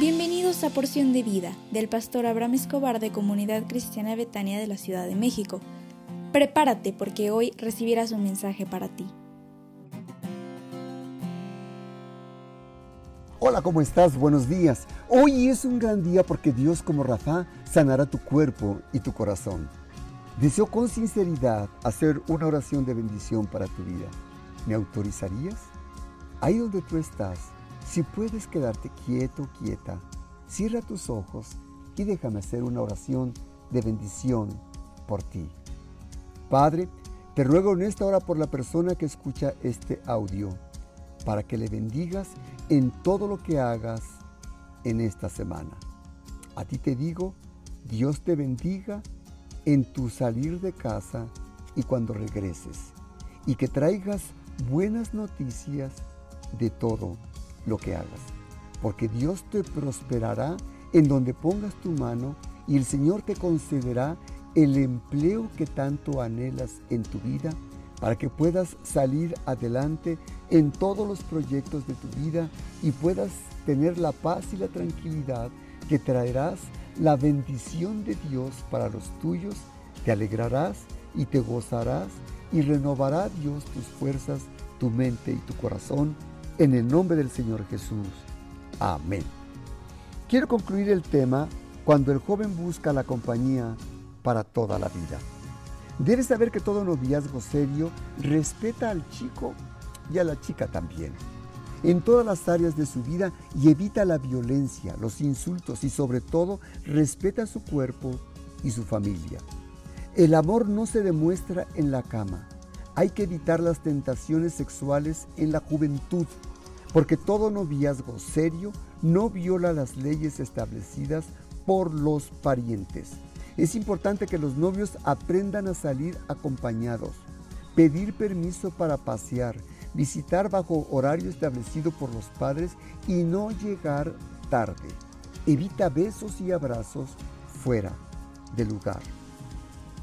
Bienvenidos a Porción de Vida del pastor Abraham Escobar de Comunidad Cristiana Betania de la Ciudad de México. Prepárate porque hoy recibirás un mensaje para ti. Hola, ¿cómo estás? Buenos días. Hoy es un gran día porque Dios como Rafa sanará tu cuerpo y tu corazón. Deseo con sinceridad hacer una oración de bendición para tu vida. ¿Me autorizarías? Ahí donde tú estás, si puedes quedarte quieto, quieta, cierra tus ojos y déjame hacer una oración de bendición por ti. Padre, te ruego en esta hora por la persona que escucha este audio, para que le bendigas en todo lo que hagas en esta semana. A ti te digo, Dios te bendiga en tu salir de casa y cuando regreses, y que traigas buenas noticias de todo lo que hagas, porque Dios te prosperará en donde pongas tu mano y el Señor te concederá el empleo que tanto anhelas en tu vida para que puedas salir adelante en todos los proyectos de tu vida y puedas tener la paz y la tranquilidad que traerás la bendición de Dios para los tuyos, te alegrarás y te gozarás y renovará Dios tus fuerzas, tu mente y tu corazón en el nombre del Señor Jesús. Amén. Quiero concluir el tema cuando el joven busca la compañía para toda la vida. Debes saber que todo noviazgo serio respeta al chico y a la chica también. En todas las áreas de su vida y evita la violencia, los insultos y sobre todo respeta su cuerpo y su familia. El amor no se demuestra en la cama. Hay que evitar las tentaciones sexuales en la juventud porque todo noviazgo serio no viola las leyes establecidas por los parientes. Es importante que los novios aprendan a salir acompañados, pedir permiso para pasear, visitar bajo horario establecido por los padres y no llegar tarde. Evita besos y abrazos fuera del lugar.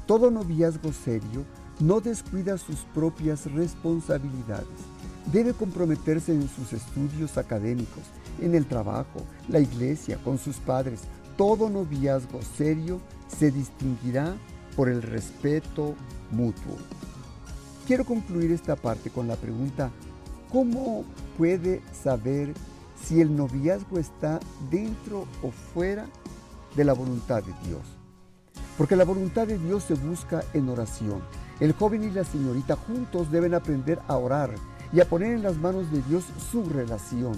Todo noviazgo serio no descuida sus propias responsabilidades debe comprometerse en sus estudios académicos, en el trabajo, la iglesia, con sus padres. Todo noviazgo serio se distinguirá por el respeto mutuo. Quiero concluir esta parte con la pregunta, ¿cómo puede saber si el noviazgo está dentro o fuera de la voluntad de Dios? Porque la voluntad de Dios se busca en oración. El joven y la señorita juntos deben aprender a orar y a poner en las manos de Dios su relación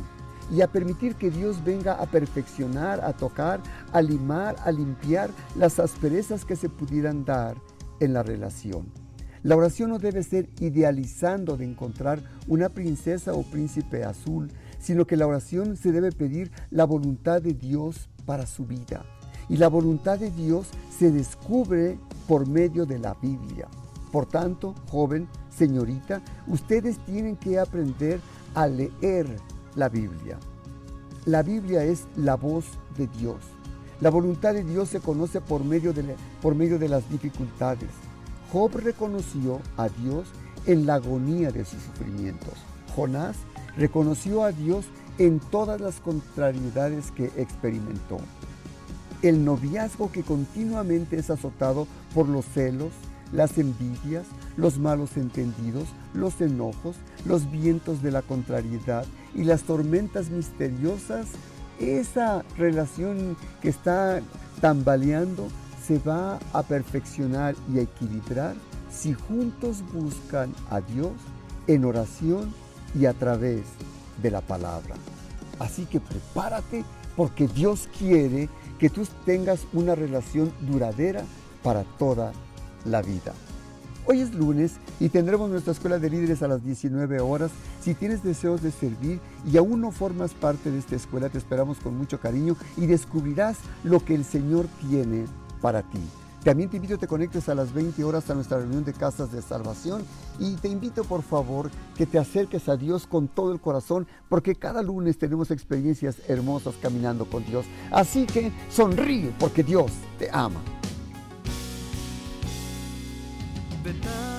y a permitir que Dios venga a perfeccionar, a tocar, a limar, a limpiar las asperezas que se pudieran dar en la relación. La oración no debe ser idealizando de encontrar una princesa o príncipe azul, sino que la oración se debe pedir la voluntad de Dios para su vida. Y la voluntad de Dios se descubre por medio de la Biblia. Por tanto, joven, señorita, ustedes tienen que aprender a leer la Biblia. La Biblia es la voz de Dios. La voluntad de Dios se conoce por medio de, por medio de las dificultades. Job reconoció a Dios en la agonía de sus sufrimientos. Jonás reconoció a Dios en todas las contrariedades que experimentó. El noviazgo que continuamente es azotado por los celos, las envidias, los malos entendidos, los enojos, los vientos de la contrariedad y las tormentas misteriosas, esa relación que está tambaleando se va a perfeccionar y a equilibrar si juntos buscan a Dios en oración y a través de la palabra. Así que prepárate porque Dios quiere que tú tengas una relación duradera para toda la vida. Hoy es lunes y tendremos nuestra escuela de líderes a las 19 horas. Si tienes deseos de servir y aún no formas parte de esta escuela, te esperamos con mucho cariño y descubrirás lo que el Señor tiene para ti. También te invito a que te conectes a las 20 horas a nuestra reunión de casas de salvación y te invito por favor que te acerques a Dios con todo el corazón porque cada lunes tenemos experiencias hermosas caminando con Dios. Así que sonríe porque Dios te ama. Betania